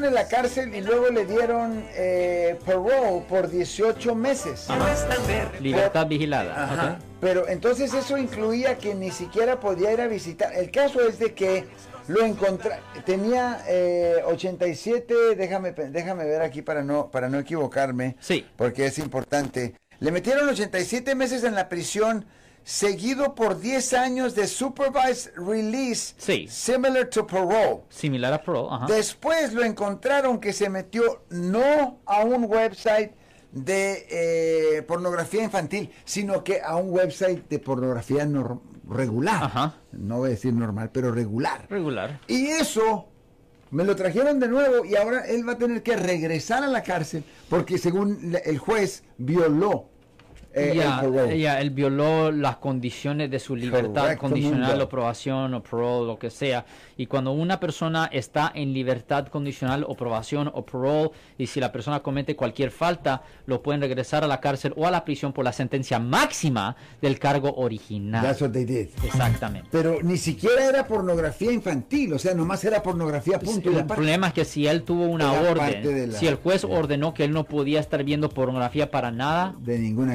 metieron en la cárcel y luego le dieron eh, parole por 18 meses. Libertad vigilada. Ajá. Pero entonces eso incluía que ni siquiera podía ir a visitar. El caso es de que lo encontré, tenía eh, 87, déjame, pe- déjame ver aquí para no, para no equivocarme, Sí. porque es importante. Le metieron 87 meses en la prisión, seguido por 10 años de supervised release, Sí. similar to parole. Similar a Pro. Ajá. Después lo encontraron que se metió no a un website de eh, pornografía infantil, sino que a un website de pornografía regular. Ajá. No voy a decir normal, pero regular. Regular. Y eso me lo trajeron de nuevo y ahora él va a tener que regresar a la cárcel porque según el juez violó eh, Ya, el ya, él violó las condiciones de su libertad Correcto, condicional, mundo. o aprobación, o parole, lo que sea. Y cuando una persona está en libertad condicional, o aprobación, o parole, y si la persona comete cualquier falta, lo pueden regresar a la cárcel o a la prisión por la sentencia máxima del cargo original. That's what they did. Exactamente. Pero ni siquiera era pornografía infantil, o sea, nomás era pornografía punto. y El problema es que si él tuvo una orden, la- si el juez ordenó que él no podía estar viendo pornografía para nada, De ninguna